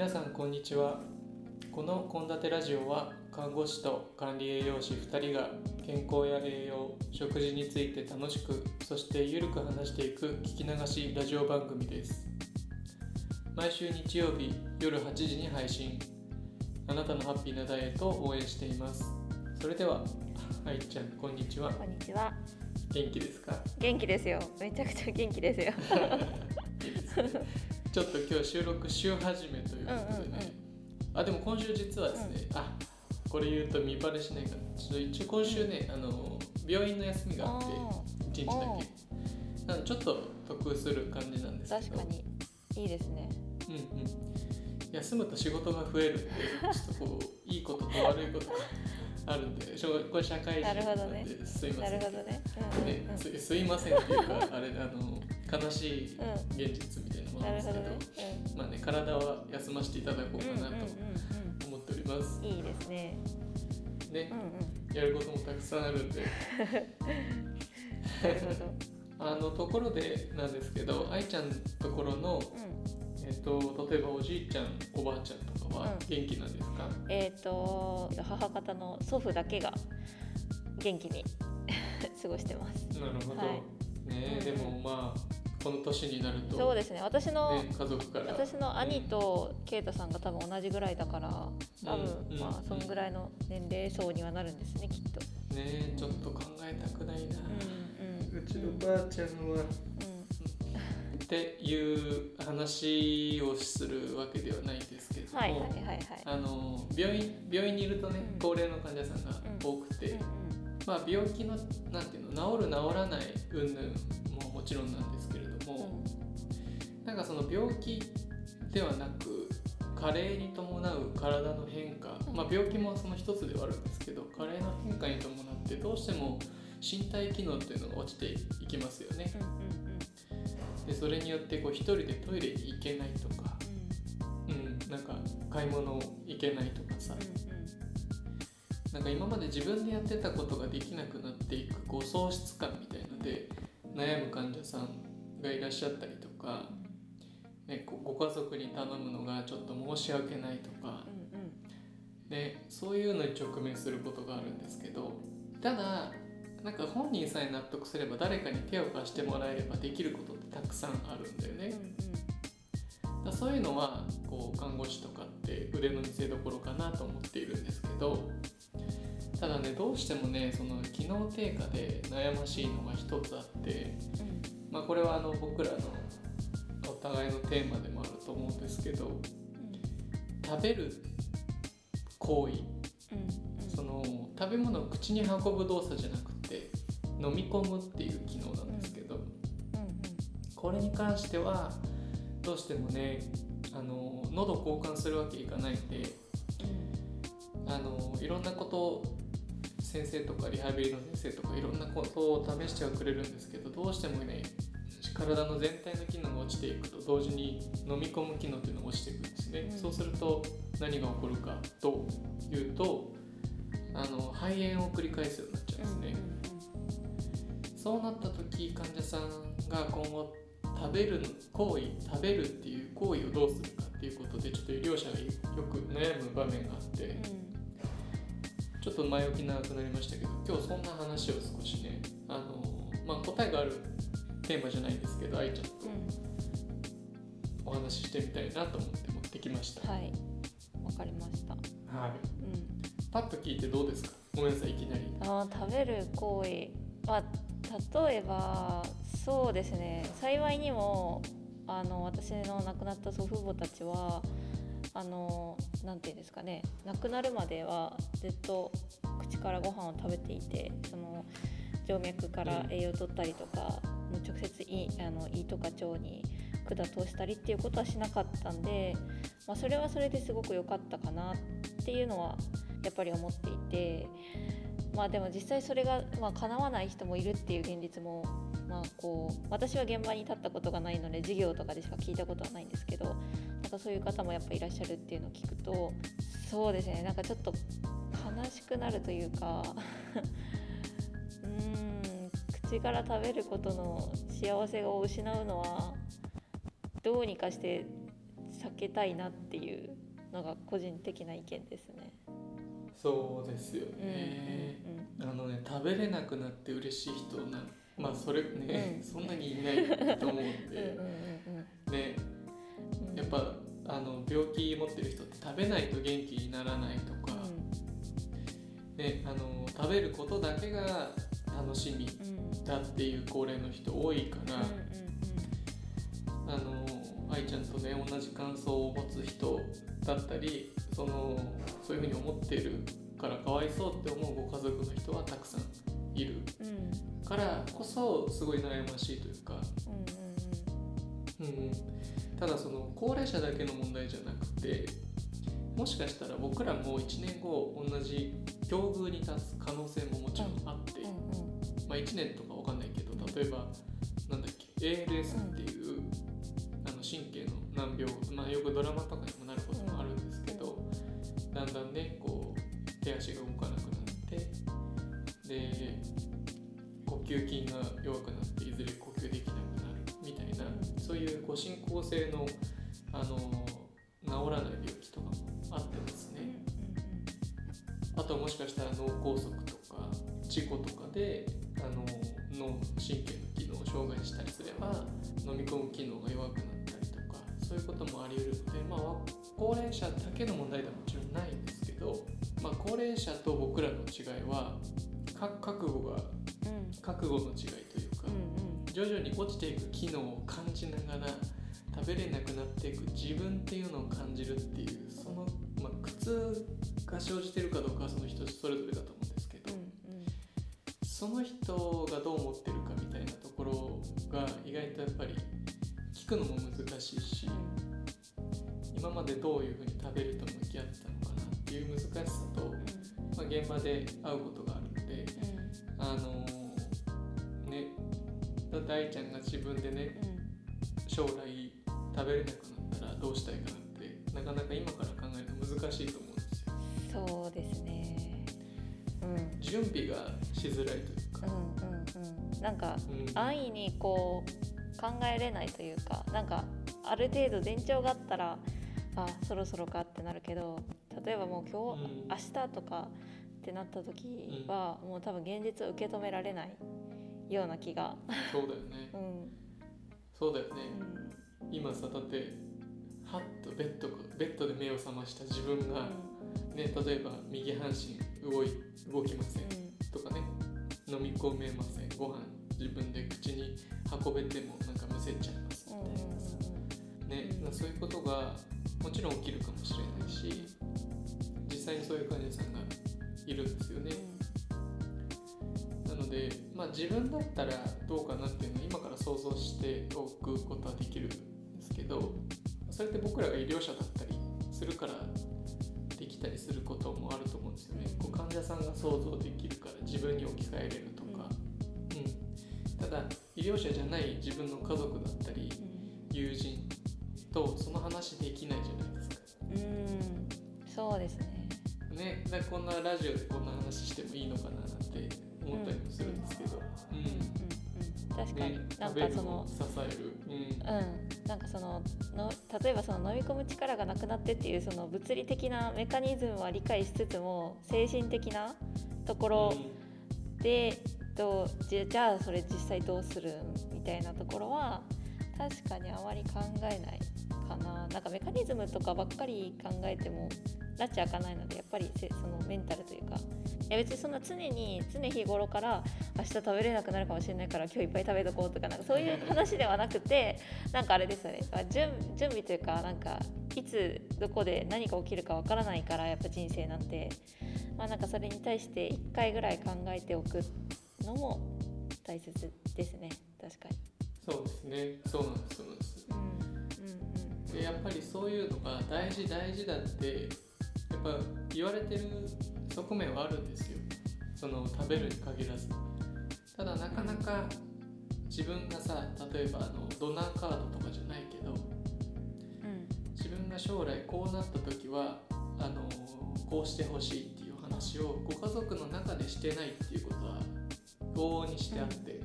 皆さんこんにちは。この献立ラジオは看護師と管理栄養士2人が健康や栄養食事について楽しくそしてゆるく話していく聞き流しラジオ番組です。毎週日曜日夜8時に配信。あなたのハッピーなダイエットを応援しています。それでは愛ちゃんこんにちは。こんにちは。元気ですか？元気ですよ。めちゃくちゃ元気ですよ。いいですね。ちょっと今日収録週始めということでね、あでも今週実はですね、あこれ言うと見バレしないからちょっと一応今週ね、あの病院の休みがあって1日だおけなちょっと得する感じなんですけど。確かに。いいですね。うんうん。休むと仕事が増えるんでちょっとこういいことと悪いことが あるんでしょうこれ社会人なんですいません。なるほどね。うんねうんうん。すすいませんっていうかあれあの悲しいうん。現実みたいなものななんですけど、るほどね。まあね体は休ませていただこうかなとうんうんうん思っておりますうん。いいですね。ねうんうん。やることもたくさんあるんで。あのところでなんですけど愛ちゃんのところの、うん。えっと例えばおじいちゃんおばあちゃんとかはうん元気なんですか、えっ、と母方の祖父だけが元気に 過ごしてます。なるほど、はいねうんでもまあこの年になるとそうですね。私の、ね、家族から。私の兄と圭太さんが多分同じぐらいだから多分、うん。うん。まあそんぐらいの年齢層にはなるんですねきっと。ねちょっと考えたくないな、うんうん。うちのばあちゃんは、うん。っていう話をするわけではないんですけれども、はいはいはいはい。あの病院病院にいるとね、うん。高齢の患者さんが多くて、うんうん。まあ、病気のなんていうの治る治らない云々ももちろんなんですなんかその病気ではなく加齢に伴う体の変化、うん。まあ、病気もその一つではあるんですけど加齢の変化に伴ってどうしても身体機能というのが落ちていきますよね。でそれによってこう一人でトイレに行けないとか、うん、なんか買い物行けないとかさ、なんか今まで自分でやってたことができなくなっていくこう喪失感みたいので悩む患者さんがいらっしゃったりとか、ね、ご家族に頼むのがちょっと申し訳ないとか、うんうん。ね、そういうのに直面することがあるんですけどただなんか本人さえ納得すれば誰かに手を貸してもらえればできることってたくさんあるんだよね。うんうん。だそういうのはこう看護師とかって腕の見せ所かなと思っているんですけどただねどうしてもねその機能低下で悩ましいのが一つあって、うん。まあ、これはあの僕らのお互いのテーマでもあると思うんですけど食べる行為うん。うん。その食べ物を口に運ぶ動作じゃなくて飲み込むっていう機能なんですけど、うんこれに関してはどうしてもねあの喉交換するわけいかないんであのいろんなことを先生とかリハビリの先生とかいろんなことを試してはくれるんですけどどうしてもね体の全体の機能が落ちていくと同時に飲み込む機能っていうのが落ちていくんですね、うん。そうすると何が起こるかというとあの肺炎を繰り返すようになっちゃうんですね、そうなった時患者さんが今後食べる行為食べるっていう行為をどうするかっていうことでちょっと医療者がよく悩む場面があって、うん。ちょっと前置き長くなりましたけど今日そんな話を少しねあの、まあ、答えがあるテーマじゃないんですけど愛ちゃんとうんお話ししてみたいなと思って持ってきました、はい。わかりました。はい、うん。パッと聞いてどうですか？ごめんなさいいきなり。あー食べる行為まあ例えばそうですね。幸いにもあの私の亡くなった祖父母たちはあのなんていうんですかね。亡くなるまではずっと口からご飯を食べていてその静脈から栄養を取ったりとか、直接胃あの胃とか腸に管通したりっていうことはしなかったんで、まあ、それはそれですごく良かったかなっていうのはやっぱり思っていてまあでも実際それがまあ叶わない人もいるっていう現実もまあこう私は現場に立ったことがないので授業とかでしか聞いたことはないんですけどなんかそういう方もやっぱいらっしゃるっていうのを聞くとそうですねなんかちょっと悲しくなるというか 口から食べることの幸せを失うのはどうにかして避けたいなっていうのが個人的な意見ですね。そうですようんね、うん。あのね食べれなくなって嬉しい人なまあそれね、うん。そんなにいないと思うんうんうんうんで、ねうん。うん。やっぱあの病気持ってる人って食べないと元気にならないとか、ね、あの食べることだけが楽しみ。うんうんだっていう高齢の人多いから、あの愛ちゃんとね同じ感想を持つ人だったりそのそういうふうに思っているからかわいそうって思うご家族の人はたくさんいるうんからこそすごい悩ましいというか、うんうんうん。うん、ただその高齢者だけの問題じゃなくてもしかしたら僕らも1年後同じ境遇に立つ可能性ももちろんあって、まあ、1年とか例えばなんだっけ ALS っていう、あの神経の難病、まあ、よくドラマとかにもなることもあるんですけど、だんだんねこう手足が動かなくなってで呼吸筋が弱くなっていずれ呼吸できなくなるみたいなそういうこう進行性のあの治らない病気とかもあってですね、あともしかしたら脳梗塞とか事故とかで脳神経の機能を障害したりすれば飲み込む機能が弱くなったりとかそういうこともあり得るのでまあ高齢者だけの問題ではもちろんないんですけど、まあ、高齢者と僕らの違いはか覚悟がうん。覚悟の違いというか徐々に落ちていく機能を感じながら食べれなくなっていく自分っていうのを感じるっていうその、まあ、苦痛が生じてるかどうかはその人それぞれだと思その人がどう思ってるかみたいなところが意外とやっぱり聞くのも難しいし今までどういうふうに食べると向き合ってたのかなっていう難しさと、まあ、現場で会うことがあるのであのねだ大ちゃんが自分でね将来食べれなくなったらどうしたいかなってなかなか今から考えるの難しいと思うんですよ。そうですね。うん準備がしづらいというか、うんうんうん。なんかうん。安易にこう考えれないというかなんかある程度前兆があったらあそろそろかってなるけど例えばもう今日、うん。明日とかってなった時は、もう多分現実を受け止められないような気が、そうだよね。うん。そうだよね、うん。今さだってはっとベッドベッドで目を覚ました自分が、ね、例えば右半身動い動きません。とかね。飲み込めません。ご飯自分で口に運べてもなんかむせちゃいます。みたいなさ、ねうん。そういうことがもちろん起きるかもしれないし実際にそういう患者さんがいるんですよね、なので、まあ、自分だったらどうかなっていうのを今から想像しておくことはできるんですけどそれって僕らが医療者だったりするからできたりすることもあると思うんですよね。こう患者さんが想像できるから自分に置き換えれるとか、うん、ただ医療者じゃない自分の家族だったり友人とその話できないじゃないですか。うん。うんそうですね。ね、だこんなラジオでこんな話してもいいのかななんて思ったりもするんですけど、うん。うん。うん。うん。確かに、ね、なんかその支える、うん。うん、なんかそのの例えばその飲み込む力がなくなってっていうその物理的なメカニズムは理解しつつも精神的なところでどうじゃじゃあそれ実際どうするみたいなところは確かにあまり考えないかな。なんかメカニズムとかばっかり考えても拉致開かないのでやっぱりせそのメンタルというかいや別にそんな常に常日頃から明日食べれなくなるかもしれないから今日いっぱい食べとこうとかなんかそういう話ではなくてなんかあれですよね。まあ準準備というかなんかいつどこで何が起きるかわからないからやっぱ人生なんて。まあなんかそれに対して1回ぐらい考えておくのも大切ですね。確かに。そうですね。そうなんですそうなんです。うん。でやっぱりそういうのが大事大事だってやっぱ言われてる側面はあるんですよ。その食べるに限らず。ただなかなか自分がさ例えばあのドナーカードとかじゃないけどうん。うん自分が将来こうなった時はあのこうしてほしいっていう話をご家族の中でしてないっていうことは往々にしてあって、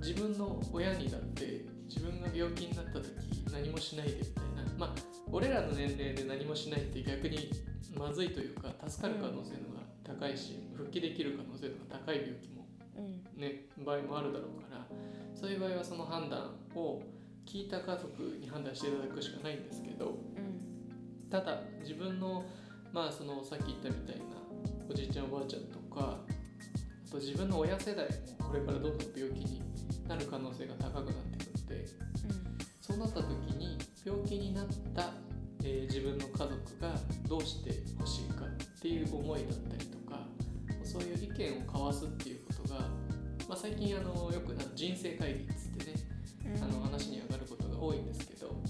自分の親にだって自自分が病気になった時何もしないでみたいな。まあ俺らの年齢で何もしないって逆にまずいというか助かる可能性のが高いし、復帰できる可能性のが高い病気もうん。ね場合もあるだろうからそういう場合はその判断を聞いた家族に判断していただくしかないんですけどうん。ただ自分のまあそのさっき言ったみたいなおじいちゃんおばあちゃんとかあと自分の親世代もこれからどんどん病気になる可能性が高くなってくるのでそうなった時に病気になった、えー自分の家族がどうしてほしいかっていう思いだったりとかそういう意見を交わすっていうことが、まあ、最近あのよくな人生会議っつってねうん。あの話に上がることが多いんですけどうんう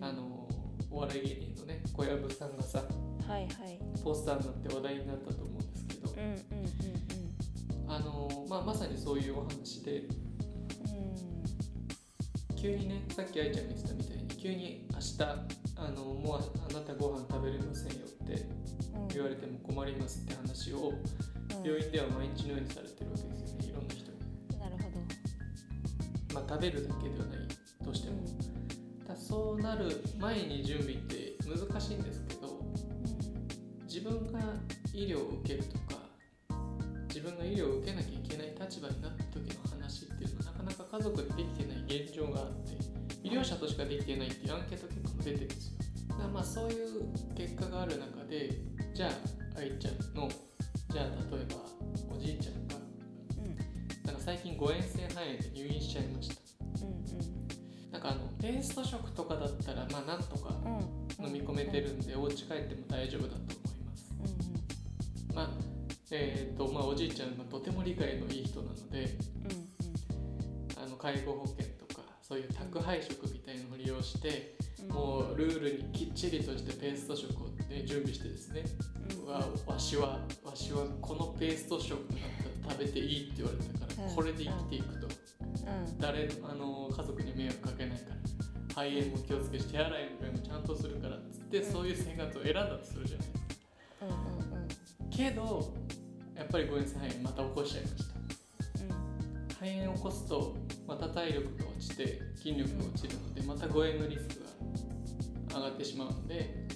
んあのお笑い芸人のね小籔さんがさはいはい。ポスターになって話題になったと思うんですけどうんうんうんあの、まあ、まさにそういうお話で急にねさっき愛ちゃんが言ってたみたいに急に明日あのもうあなたご飯食べれませんよって言われても困りますって話を病院では毎日のようにされてるわけですよねいろんな人に。なるほど。まあ、食べるだけではないとしても。だそうなる前に準備って難しいんですけど自分が医療を受けるとか自分が医療を受けなきゃいけない立場になった時の話っていうのはなかなか家族でできてない現状があって医療者としかできてないっていうアンケート結果も出てるんですよまあそういう結果がある中でじゃあ愛ちゃんのじゃあ例えばおじいちゃんがなんか最近誤嚥性肺炎で入院しちゃいました。なんかあのペースト食とかだったらまあなんとか飲み込めてるんでお家帰っても大丈夫だと思います。まあえーとまあ、おじいちゃんがとても理解のいい人なのであの介護保険そういう宅配食みたいのを利用してもうルールにきっちりとしてペースト食を、ね、準備してですね。わわしはわしはこのペースト食だったら食べていいって言われたから、うん。これで生きていくと。誰あの家族に迷惑かけないから肺炎も気をつけして手洗いもちゃんとするからっつって、うん。そういう生活を選んだとするじゃないですか。けどやっぱり誤嚥性肺炎また起こしちゃいました。肺炎を起こすとまた体力が落ちて筋力が落ちるのでまた誤嚥のリスクが上がってしまうので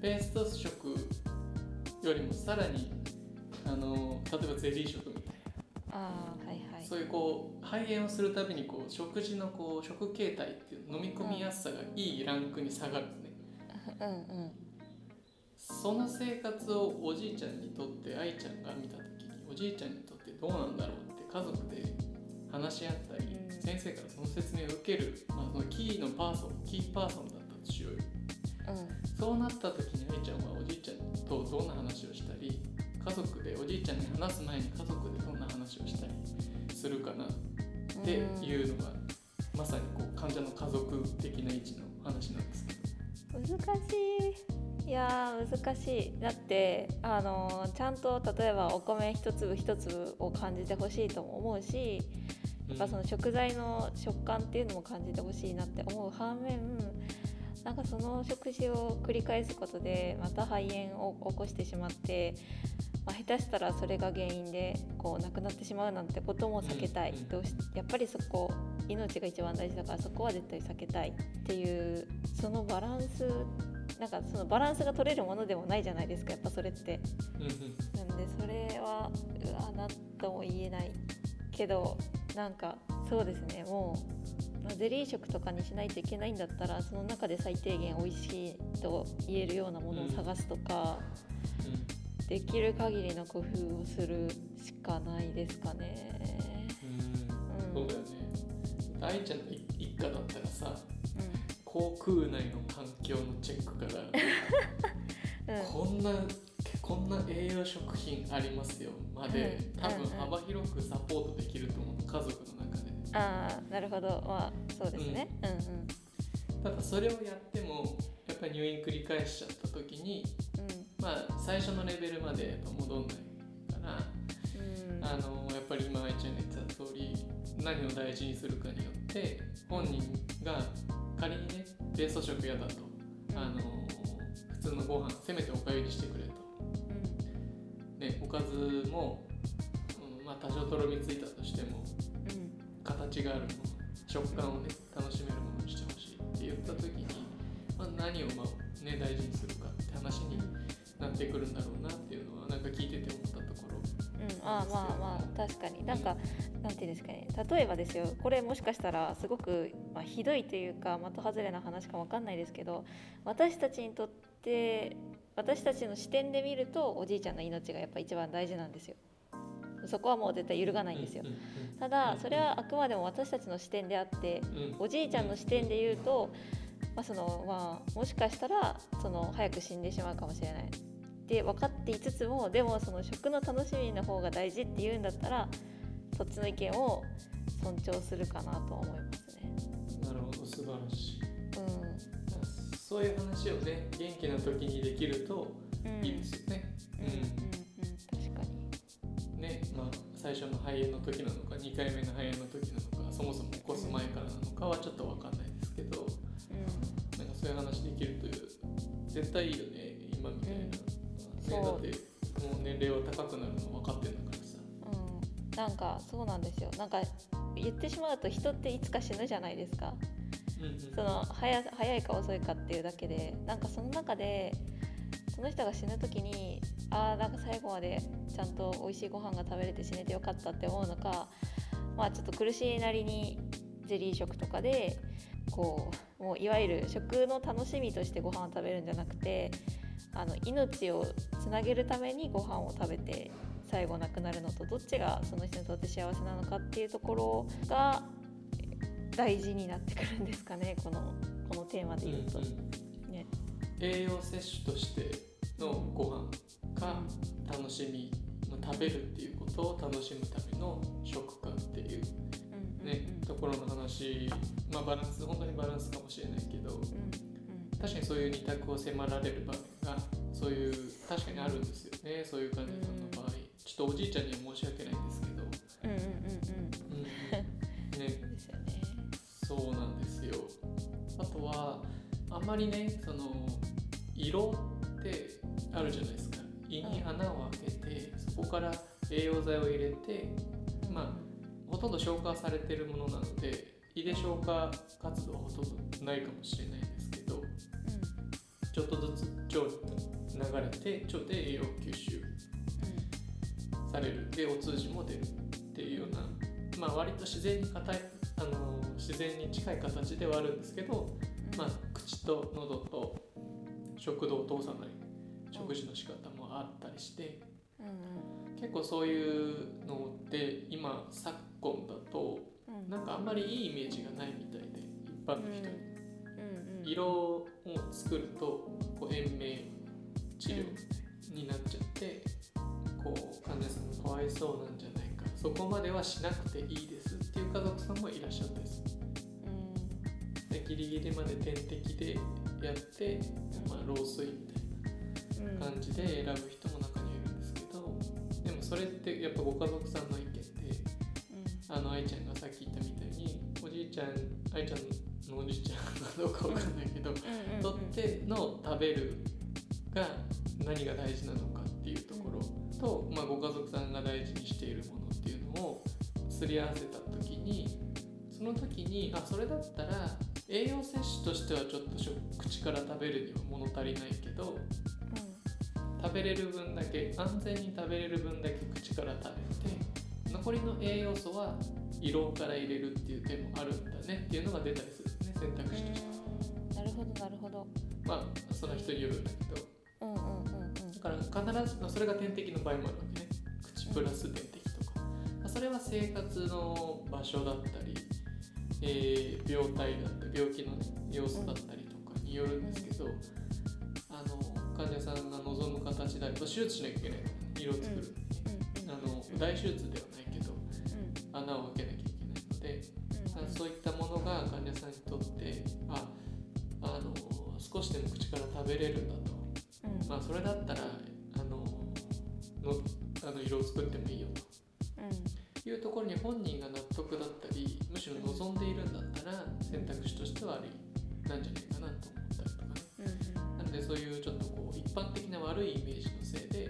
ペースト食よりもさらにあの例えばゼリー食みたいああはいはない。そういうこう肺炎をするたびにこう食事のこう食形態っていう飲み込みやすさがいいランクに下がるんですね。うんうん。その生活をおじいちゃんにとって愛ちゃんが見た時におじいちゃんにとってどうなんだろうって家族で話し合ったり、うん。先生からその説明を受ける、まあ、そのキーのパーソンキーパーソンだったとしよ。うよそうなった時に愛ちゃんはおじいちゃんとどんな話をしたり家族でおじいちゃんに話す前に家族でどんな話をしたりするかなっていうのが、まさにこう患者の家族的な位置の話なんです。けど。難しい。いやー難しい。だってあのーちゃんと例えばお米一粒一粒を感じてほしいとも思うしやっぱその食材の食感っていうのも感じてほしいなって思う反面なんかその食事を繰り返すことでまた肺炎を起こしてしまって、まあ、下手したらそれが原因でこう亡くなってしまうなんてことも避けたい、どうしやっぱりそこ命が一番大事だからそこは絶対避けたいっていうそのバランスなんかそのバランスが取れるものでもないじゃないですかやっぱそれって。なんでそれはうわなんとも言えないけどなんかそうですねもうまあゼリー食とかにしないといけないんだったらその中で最低限美味しいと言えるようなものを探すとか、できる限りの工夫をするしかないですかね。うん。うん。そうだよね。愛ちゃんの一一家だったらさ航空内の環境のチェックからうん うん。こんなこんな栄養食品ありますよまでうん多分うんうん。幅広くサポートできると思う家族の中で。ああなるほど。まあそうですね。うん。うんただそれをやってもやっぱり入院繰り返しちゃった時にまあ最初のレベルまでやっぱ戻んないからうん。うんあのやっぱり今愛ちゃんが言ってた通り何を大事にするかによって本人が仮にねペースト食嫌だと、あの普通のご飯せめておかゆにしてくれと、ね、おかずも、うんまあ、多少とろみついたとしてもうん形があるもの食感をね楽しめるものにしてほしいって言った時に、まあ、何をまあ、ね、大事にするかって話になってくるんだろうなっていうのはなんか聞いてて思ったところ。うん、あまあまあ確かに。なんかなんていうんですかね。例えばですよこれもしかしたらすごく、まあ、ひどいというか的外れな話かわかんないですけど私たちにとって私たちの視点で見るとおじいちゃんの命がやっぱ一番大事なんですよ。そこはもう絶対揺るがないんですよ。ただそれはあくまでも私たちの視点であってうん。おじいちゃんの視点で言うと、まあそのまあ、もしかしたらその早く死んでしまうかもしれない。って分かっていつつもでもその食の楽しみの方が大事って言うんだったらそっちの意見を尊重するかなとは思いますね。なるほど素晴らしい。うそういう話をね元気な時にできるといいですよね、うん。うん。うん確かに。ねまあ最初の肺炎の時なのか2回目の肺炎の時なのかそもそも起こす前からなのかはちょっと分かんないですけどうなんかそういう話できるという絶対いいよね今みたいな、うん。ね、そう。だってもう年齢は高くなるの分かってるんだからさ。んうん、なんかそうなんですよ。なんか言ってしまうと人っていつか死ぬじゃないですか。その早早いか遅いかっていうだけでなんかその中でその人が死ぬ時にあーなんか最後までちゃんと美味しいご飯が食べれて死ねてよかったって思うのかまあちょっと苦しいなりにゼリー食とかでこうもういわゆる食の楽しみとしてご飯を食べるんじゃなくてあの命をつなげるためにご飯を食べて最後亡くなるのとどっちがその人にとって幸せなのかっていうところが大事になってくるんですかねこのこのテーマで言うと。うんうん。ね。栄養摂取としてのご飯か楽しみ、まあ食べるっていうことを楽しむための食かっていううんね、ところの話、まあ、バランス本当にバランスかもしれないけど。うんうん。確かにそういう二択を迫られる場面がそういう確かにあるんですよねそういう患者さんの場合。ちょっとおじいちゃんには申し訳ないんですけど、んまりねその色ってあるじゃないですか。胃に穴を開けてそこから栄養剤を入れてまあほとんど消化されてるものなので胃で消化活動はほとんどないかもしれないですけどちょっとずつ腸に流れて腸で栄養吸収される。でお通じも出るっていうようなまあ割と自然に硬いあの自然に近い形ではあるんですけど、まあ、口と喉と食道を通さない食事の仕方もあったりしてうんうん結構そういうのって今昨今だとうん。なんかあんまりいいイメージがないみたいで一般の人に。色を作るとこう延命治療になっちゃって、こう患者さんがかわいそうなんじゃないかそこまではしなくていいですっていう家族さんもいらっしゃったりするでギリギリまで点滴でやって、まあ、老衰みたいうん。な感じで選ぶ人も中にはいるんですけどでもそれってやっぱご家族さんの意見であの愛ちゃんがさっき言ったみたいにおじいちゃん愛ちゃんのおじいちゃんかどうかわかんないけど、とっての食べるが何が大事なのかっていうところと、まあ、ご家族さんが大事にしているものっていうのをすり合わせた時にその時にあそれだったら栄養摂取としてはちょっと食口から食べるには物足りないけど食べれる分だけ安全に食べれる分だけ口から食べて残りの栄養素は胃ろうから入れるっていう手もあるんだねっていうのが出たりするね選択肢として。なるほどなるほど。まあその人によるんだけど。うんうんうんうん。だから必ずまあそれが点滴の場合もあるわけね。口プラス点滴とか、まあ、それは生活の場所だったり、えー病態だったり病気の、ね、様子だったりとかによるんですけど、あの患者さんが望む形であれば手術しなきゃいけない。色を作る。あの大手術ではないけど穴を開けなきゃいけないので、うん。うんそういったものが患者さんにとってああの少しでも口から食べれるんだと。うん。まあそれだったらあののあの色を作ってもいいよというところに本人が納得だったりむしろ望んでいるんだったら選択肢としてはありなんじゃないかなと思ったりとかね。うんうん。なのでそういうちょっとこう一般的な悪いイメージのせいで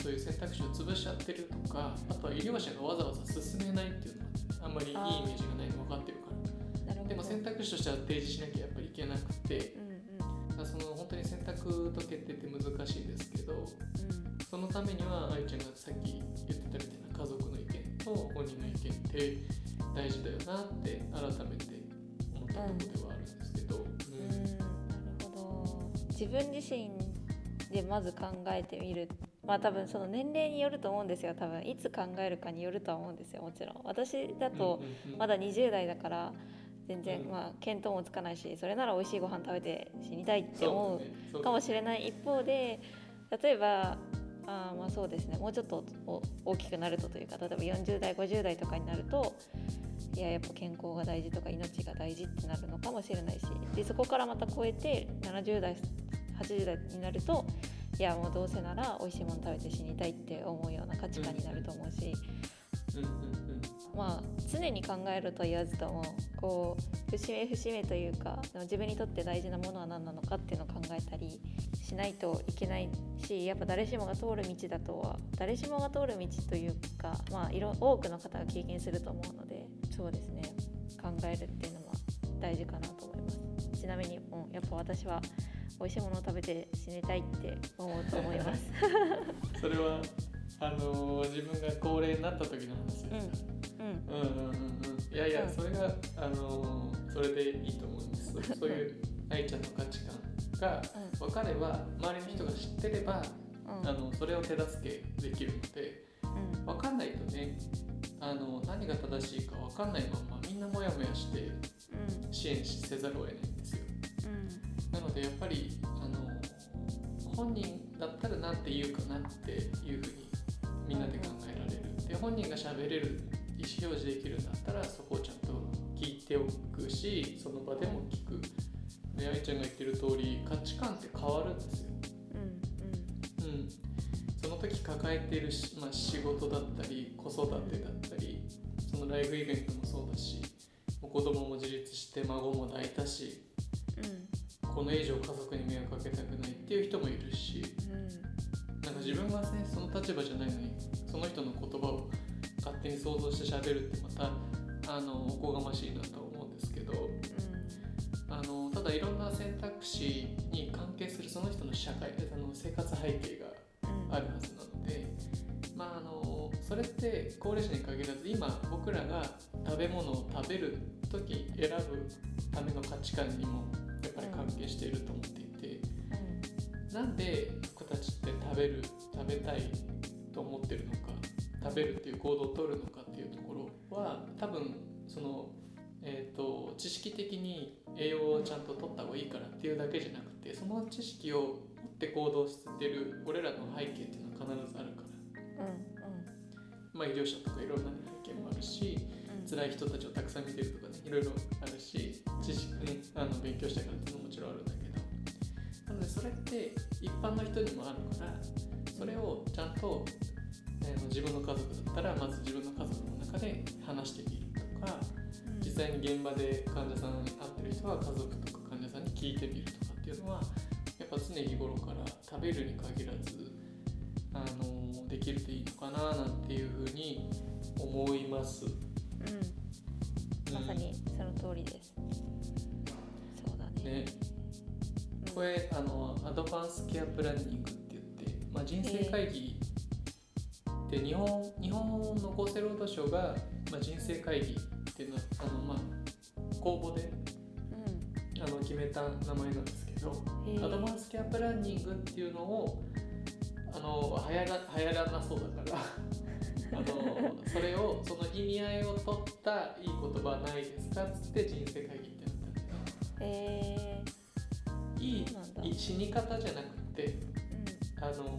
そういう選択肢を潰しちゃってるとかあとは医療者がわざわざ進めないっていうのはあんまりいいイメージがないの分かってるから。でも選択肢としては提示しなきゃやっぱりいけなくてうんうん。その本当に選択と決定って難しいんですけどうん。そのためには愛ちゃんがさっき言ってと本人の意見って大事だよなって改めて思ったところではあるんですけど、うん。なるほど。自分自身でまず考えてみる。まあ多分その年齢によると思うんですよ。多分いつ考えるかによるとは思うんですよ。もちろん。私だとうんうんうん。まだ20代だから全然うん。まあ見当もつかないしそれなら美味しいご飯食べて死にたいって思うかもしれない一方で例えばあーまあそうですね。もうちょっとお大きくなるとというか例えば40代50代とかになるといややっぱ健康が大事とか命が大事ってなるのかもしれないしでそこからまた超えて70代80代になるといやもうどうせなら美味しいもの食べて死にたいって思うような価値観になると思うし、まあ常に考えるとは言わずともこう節目節目というか自分にとって大事なものは何なのかっていうのを考えたりしないといけないしやっぱ誰しもが通る道だとは誰しもが通る道というか、まあ、いろ多くの方が経験すると思うのでそうですね。考えるっていうのは大事かなと思います。ちなみに、うん、やっぱ私は美味しいものを食べて死にたいって思うと思います。それはあのー自分が高齢になった時の話ですか、うん。うんうんうんうんいやいや、うん。それがあのーそれでいいと思います。そういう愛ちゃんの価値観が分かれば周りの人が知ってれば、うん。あのそれを手助けできるのでうん。分かんないとねあの何が正しいか分かんないままみんなモヤモヤしてうん。支援せざるを得ないんですよ。うん。なのでやっぱりあの本人だったら何て言うかなっていうふうにみんなで考えられる。で本人が喋れる意思表示できるんだったらそこをちゃんと聞いておくしその場でも聞く。で愛ちゃんが言ってる通り価値観って変わるんですよ。うんうん、その時抱えているし、まあ、仕事だったり子育てだったりそのライフイベントもそうだしもう子供も自立して孫も抱いたしうん。この以上家族に迷惑かけたくないっていう人もいるしうん。なんか自分がねその立場じゃないのにその人の言葉を勝手に想像して喋るってまたあのおこがましいなと思うんですけどあのただいろんな選択肢に関係するその人の社会あの生活背景がうんあるはずなので、まあ、あのそれって高齢者に限らず今僕らが食べ物を食べる時選ぶための価値観にもやっぱり関係していると思っていて、なんで僕たちって食べる食べたいと思ってるのか食べるっていう行動をとるのかっていうところは多分その、えー、と知識的に栄養をちゃんと取った方がいいからっていうだけじゃなくてその知識を持って行動してる俺らの背景っていうのは必ずあるから、うんまあ、医療者とかいろんな背景もあるしうん。辛い人たちをたくさん見てるとかねいろいろあるし知識ねあの勉強したからっていうのももちろんあるんだけど。なのでそれって一般の人にもあるからそれをちゃんと、えー自分の家族だったらまず自分の家族の中で話してみるとかうん実際に現場で患者さんに会ってる人は家族とか患者さんに聞いてみるとかっていうのはやっぱ常日頃から食べるに限らずあのできるといいのかななんていうふうに思います。うんまさにその通りです。そうだね。ねこれあのアドバンスケアプランニングって言って、まあ、人生会議って日本日本の厚生労働省が、まあ、人生会議っていうのはあの、まあ、公募でうあの決めた名前なんですけど、アドバンスケアプランニングっていうのをあの流行ら流行らなそうだから あのそれをその意味合いを取ったいい言葉ないですかっつって人生会議ってなったんだよ。ね。え。いい死に方じゃなくてー、あの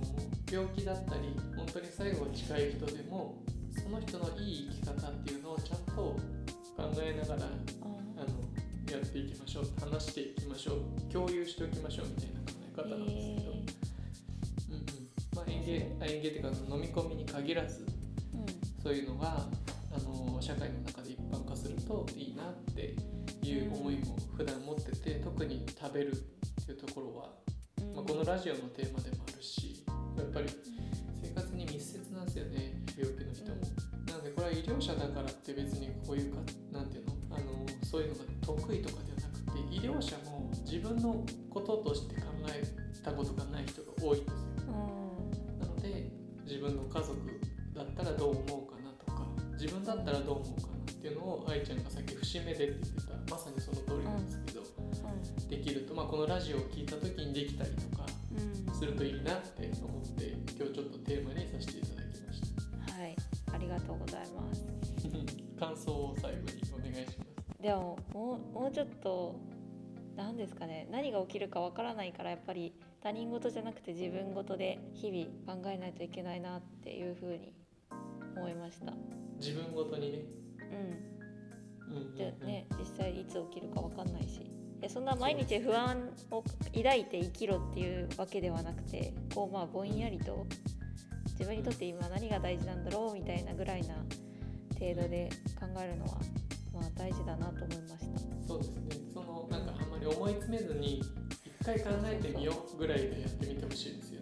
病気だったり本当に最後が近い人でもその人のいい生き方っていうのをちゃんと考えながらうん。あのやっていきましょう話していきましょう共有しておきましょうみたいな考え方なんですけど、うんうんまあ、園芸あ園芸っていうか飲み込みに限らずうん。そういうのがあの社会の中で一般化するといいなっていう思いも普段持ってて特に食べるっていうところはうん。まあ、このラジオのテーマでもあるしやっぱり生活に密接なんですよね病気の人も。なのでこれは医療者だからって別にこういうかなんていうの？あのそういうのが得意とかではなくて医療者も自分のこととして考えたことがない人が多いんですよ。うん。なので自分の家族だったらどう思うかなとか自分だったらどう思うかなっていうのを愛ちゃんがさっき節目でって言ってたまさにその通りなんですけど、できると、まあ、このラジオを聞いた時にできたりとかうんするといいなって思って今日ちょっとテーマにさせていただきました。はいありがとうございます。感想を最後にお願いします。でももうもうちょっと何ですかね。何が起きるかわからないからやっぱり他人事じゃなくて自分事で日々考えないといけないなっていうふうに思いました。自分ごとにね、うん、うんうんうん。でね実際いつ起きるかわかんないしそんな毎日不安を抱いて生きろっていうわけではなくてこうまあぼんやりと自分にとって今何が大事なんだろうみたいなぐらいな程度で考えるのはまあ大事だなと思いました。そうですねそのなんかあんまり思い詰めずに一回考えてみようぐらいでやってみてほしいですよ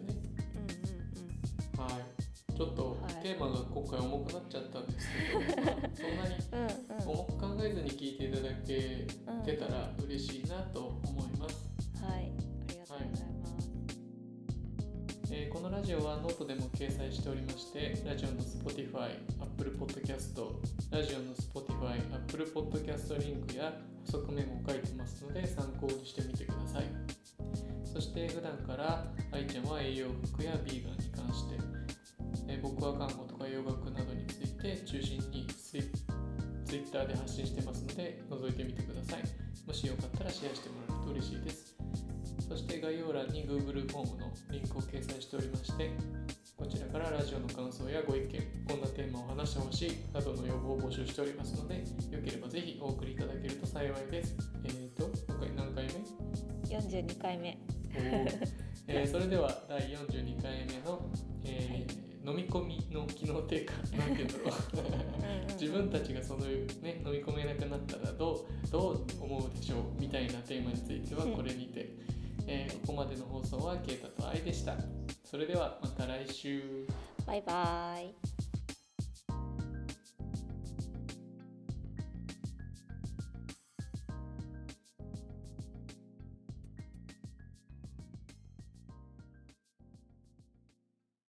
テーマが今回重くなっちゃったんですけど、まあそん。なに重く考えずに聞いていただけうん。てたら嬉しいなと思います、はい、ありがとうございます。えーこのラジオはノートでも掲載しておりましてラジオの Spotify、Apple Podcast ラジオの Spotify、Apple Podcast リンクや補足メモを書いてますので参考にしてみてください。そして普段から愛ちゃんは栄養服やビーガンに関して、えー僕は看護とか洋楽などについて中心にツイ Twitter で発信してますので覗いてみてください。もしよかったらシェアしてもらえると嬉しいです。そして概要欄に Google フォームのリンクを掲載しておりましてこちらからラジオの感想やご意見こんなテーマを話してほしいなどの要望を募集しておりますのでよければぜひお送りいただけると幸いです。えーと今回何回目？42回目。えーそれでは第42回目の、えー飲み込みの機能低下なんて言うんだろう。自分たちがその、ね、飲み込めなくなったらどうどう思うでしょうみたいなテーマについてはこれにて、えーここまでの放送はケイタと愛でした。それではまた来週。バイバイ。